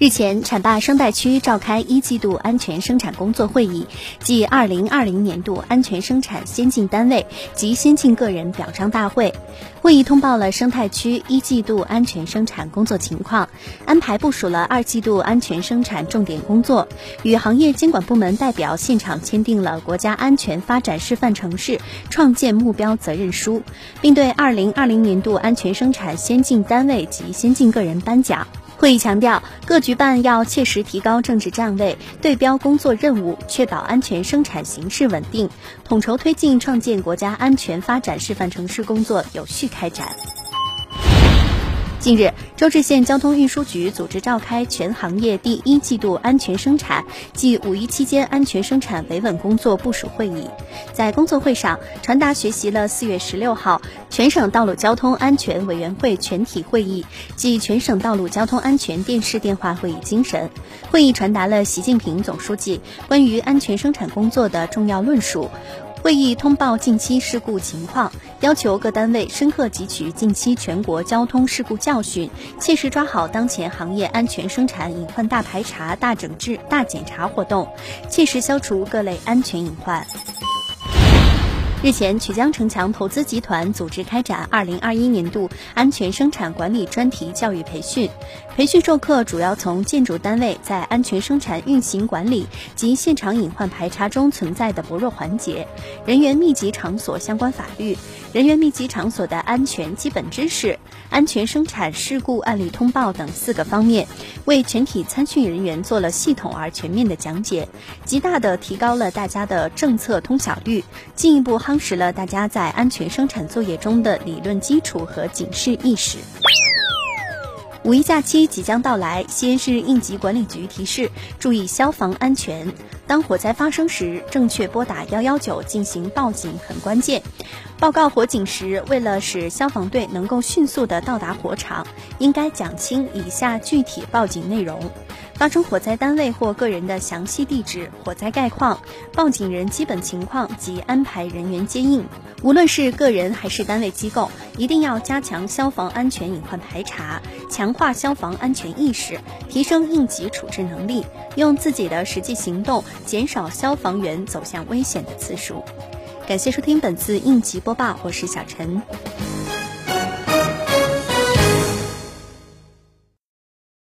日前，浐灞生态区召开一季度安全生产工作会议暨二零二零年度安全生产先进单位及先进个人表彰大会。会议通报了生态区一季度安全生产工作情况，安排部署了二季度安全生产重点工作，与行业监管部门代表现场签订了国家安全发展示范城市创建目标责任书，并对二零二零年度安全生产先进单位及先进个人颁奖。会议强调，各局办要切实提高政治站位，对标工作任务，确保安全生产形势稳定，统筹推进创建国家安全发展示范城市工作有序开展。近日，周至县交通运输局组织召开全行业第一季度安全生产暨五一期间安全生产维稳工作部署会议。在工作会上，传达学习了四月十六号全省道路交通安全委员会全体会议暨全省道路交通安全电视电话会议精神。会议传达了习近平总书记关于安全生产工作的重要论述。会议通报近期事故情况，要求各单位深刻汲取近期全国交通事故教训，切实抓好当前行业安全生产隐患大排查、大整治、大检查活动，切实消除各类安全隐患。日前，曲江城墙投资集团组织开展二零二一年度安全生产管理专题教育培训。培训授课主要从建筑单位在安全生产运行管理及现场隐患排查中存在的薄弱环节、人员密集场所相关法律、人员密集场所的安全基本知识、安全生产事故案例通报等四个方面，为全体参训人员做了系统而全面的讲解，极大的提高了大家的政策通晓率，进一步夯实了大家在安全生产作业中的理论基础和警示意识。五一假期即将到来，西安市应急管理局提示注意消防安全。当火灾发生时，正确拨打幺幺九进行报警很关键。报告火警时，为了使消防队能够迅速的到达火场，应该讲清以下具体报警内容。发生火灾单位或个人的详细地址、火灾概况、报警人基本情况及安排人员接应。无论是个人还是单位机构，一定要加强消防安全隐患排查，强化消防安全意识，提升应急处置能力，用自己的实际行动减少消防员走向危险的次数。感谢收听本次应急播报，我是小陈。